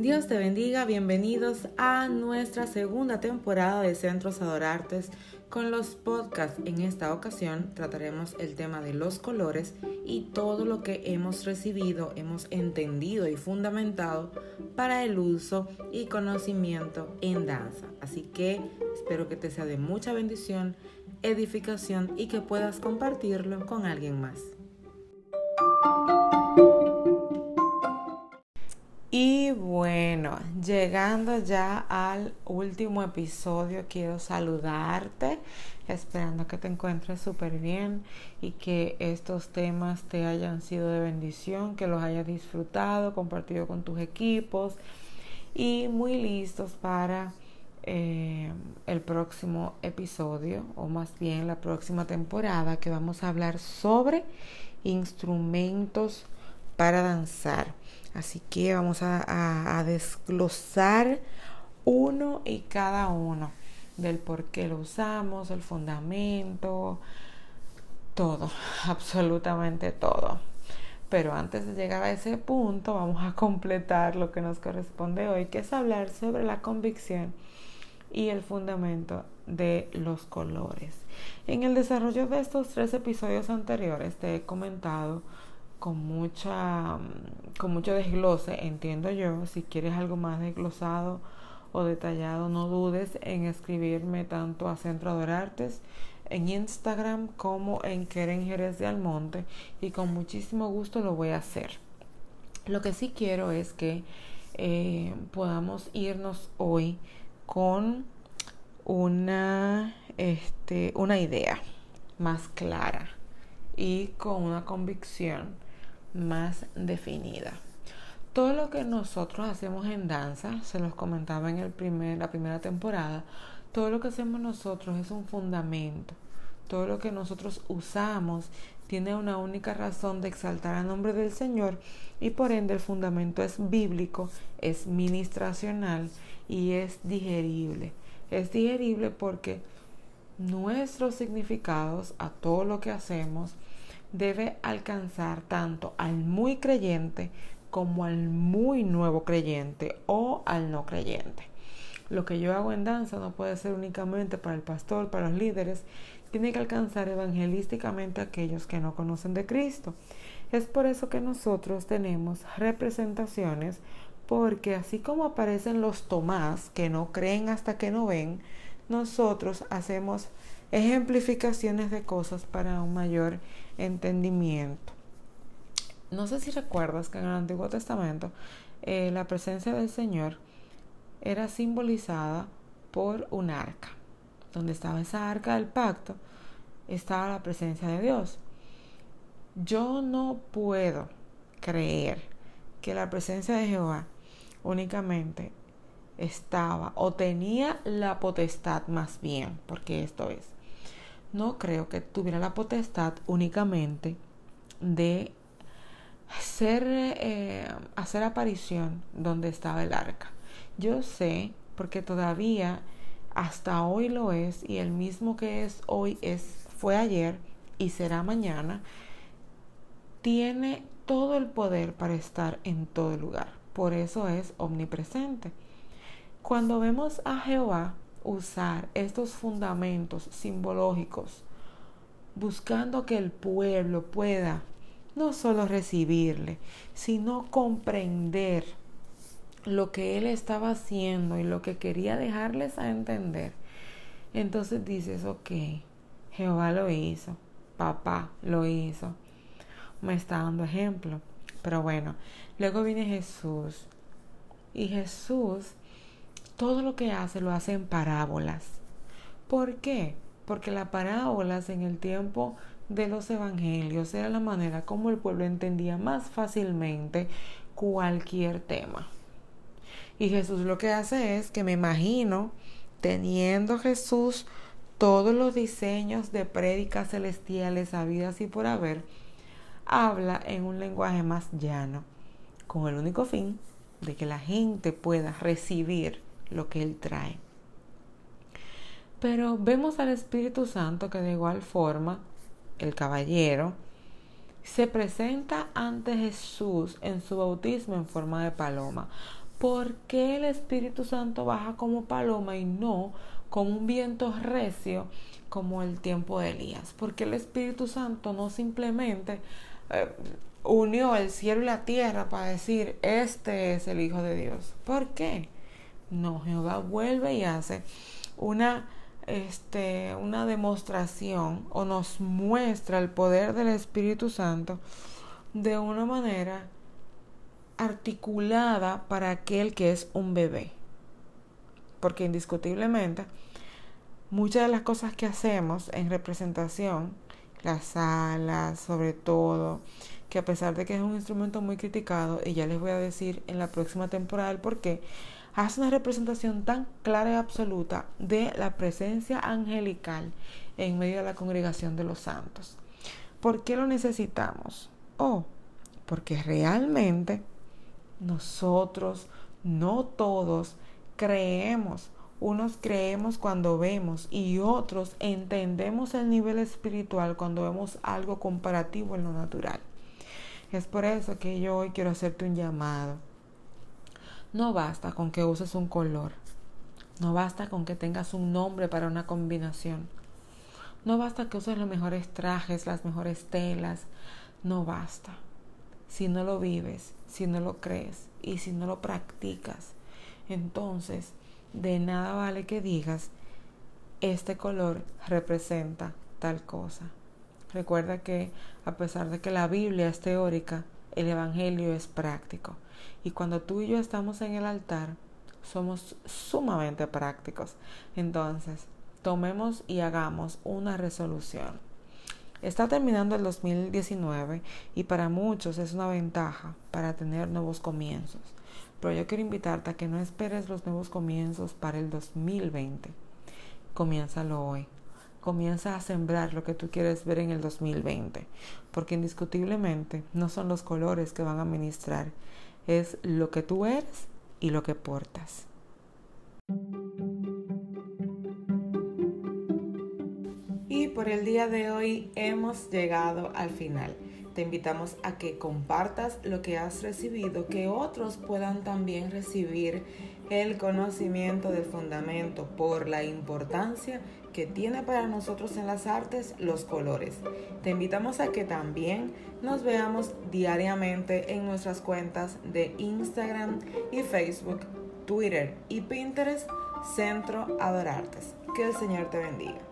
Dios te bendiga, bienvenidos a nuestra segunda temporada de Centros Adorartes con los podcasts. En esta ocasión trataremos el tema de los colores y todo lo que hemos recibido, hemos entendido y fundamentado para el uso y conocimiento en danza. Así que espero que te sea de mucha bendición, edificación y que puedas compartirlo con alguien más. Llegando ya al último episodio, quiero saludarte, esperando que te encuentres súper bien y que estos temas te hayan sido de bendición, que los hayas disfrutado, compartido con tus equipos y muy listos para eh, el próximo episodio, o más bien la próxima temporada, que vamos a hablar sobre instrumentos para danzar. Así que vamos a, desglosar uno y cada uno del por qué lo usamos, el fundamento, todo, absolutamente todo. Pero antes de llegar a ese punto, vamos a completar lo que nos corresponde hoy, que es hablar sobre la convicción y el fundamento de los colores. En el desarrollo de estos tres episodios anteriores te he comentado con mucha con mucho desglose, entiendo yo. Si quieres algo más desglosado o detallado, no dudes en escribirme tanto a Centro Adorartes en Instagram como en Keren Jerez de Almonte y con muchísimo gusto lo voy a hacer. Lo que sí quiero es que eh, podamos irnos hoy con una, este, una idea más clara y con una convicción más definida. Todo lo que nosotros hacemos en danza, se los comentaba en el primer, la primera temporada, todo lo que hacemos nosotros es un fundamento. Todo lo que nosotros usamos tiene una única razón de exaltar al nombre del Señor y por ende el fundamento es bíblico, es ministracional y es digerible. Es digerible porque nuestros significados a todo lo que hacemos debe alcanzar tanto al muy creyente como al muy nuevo creyente o al no creyente. Lo que yo hago en danza no puede ser únicamente para el pastor, para los líderes, tiene que alcanzar evangelísticamente a aquellos que no conocen de Cristo. Es por eso que nosotros tenemos representaciones, porque así como aparecen los Tomás que no creen hasta que no ven, nosotros hacemos ejemplificaciones de cosas para un mayor entendimiento. No sé si recuerdas que en el Antiguo Testamento eh, la presencia del Señor era simbolizada por un arca. Donde estaba esa arca del pacto, estaba la presencia de Dios. Yo no puedo creer que la presencia de Jehová únicamente estaba o tenía la potestad más bien, porque esto es, no creo que tuviera la potestad únicamente de ser, eh, hacer aparición donde estaba el arca. Yo sé, porque todavía hasta hoy lo es, y el mismo que es hoy es, fue ayer y será mañana, tiene todo el poder para estar en todo lugar. Por eso es omnipresente. Cuando vemos a Jehová, usar estos fundamentos simbológicos, buscando que el pueblo pueda no solo recibirle, sino comprender lo que él estaba haciendo y lo que quería dejarles a entender. Entonces dices, ok, Jehová lo hizo, papá lo hizo, me está dando ejemplo. Pero bueno, luego viene Jesús y Jesús todo lo que hace lo hace en parábolas. ¿Por qué? Porque las parábolas en el tiempo de los evangelios era la manera como el pueblo entendía más fácilmente cualquier tema. Y Jesús lo que hace es que me imagino teniendo Jesús todos los diseños de prédicas celestiales habidas y por haber, habla en un lenguaje más llano, con el único fin de que la gente pueda recibir lo que Él trae. Pero vemos al Espíritu Santo que de igual forma, el caballero, se presenta ante Jesús en su bautismo en forma de paloma. ¿por qué el Espíritu Santo baja como paloma y no con un viento recio como el tiempo de Elías? Porque el Espíritu Santo no simplemente eh, unió el cielo y la tierra para decir, este es el Hijo de Dios. ¿Por qué? No, Jehová vuelve y hace una, este, una demostración o nos muestra el poder del Espíritu Santo de una manera articulada para aquel que es un bebé. Porque indiscutiblemente muchas de las cosas que hacemos en representación, las alas sobre todo, que a pesar de que es un instrumento muy criticado, y ya les voy a decir en la próxima temporada el por qué, hace una representación tan clara y absoluta de la presencia angelical en medio de la congregación de los santos. ¿Por qué lo necesitamos? Oh, porque realmente nosotros, no todos, creemos. Unos creemos cuando vemos y otros entendemos el nivel espiritual cuando vemos algo comparativo en lo natural. Es por eso que yo hoy quiero hacerte un llamado. No basta con que uses un color. No basta con que tengas un nombre para una combinación. No basta que uses los mejores trajes, las mejores telas. No basta. Si no lo vives, si no lo crees y si no lo practicas, entonces de nada vale que digas, este color representa tal cosa. Recuerda que a pesar de que la Biblia es teórica, el Evangelio es práctico. Y cuando tú y yo estamos en el altar, somos sumamente prácticos. Entonces, tomemos y hagamos una resolución. Está terminando el 2019 y para muchos es una ventaja para tener nuevos comienzos. Pero yo quiero invitarte a que no esperes los nuevos comienzos para el 2020. Comiénzalo hoy comienza a sembrar lo que tú quieres ver en el 2020, porque indiscutiblemente no son los colores que van a ministrar, es lo que tú eres y lo que portas. Y por el día de hoy hemos llegado al final. Te invitamos a que compartas lo que has recibido, que otros puedan también recibir el conocimiento del fundamento por la importancia que tiene para nosotros en las artes los colores. Te invitamos a que también nos veamos diariamente en nuestras cuentas de Instagram y Facebook, Twitter y Pinterest, Centro Adorartes. Que el Señor te bendiga.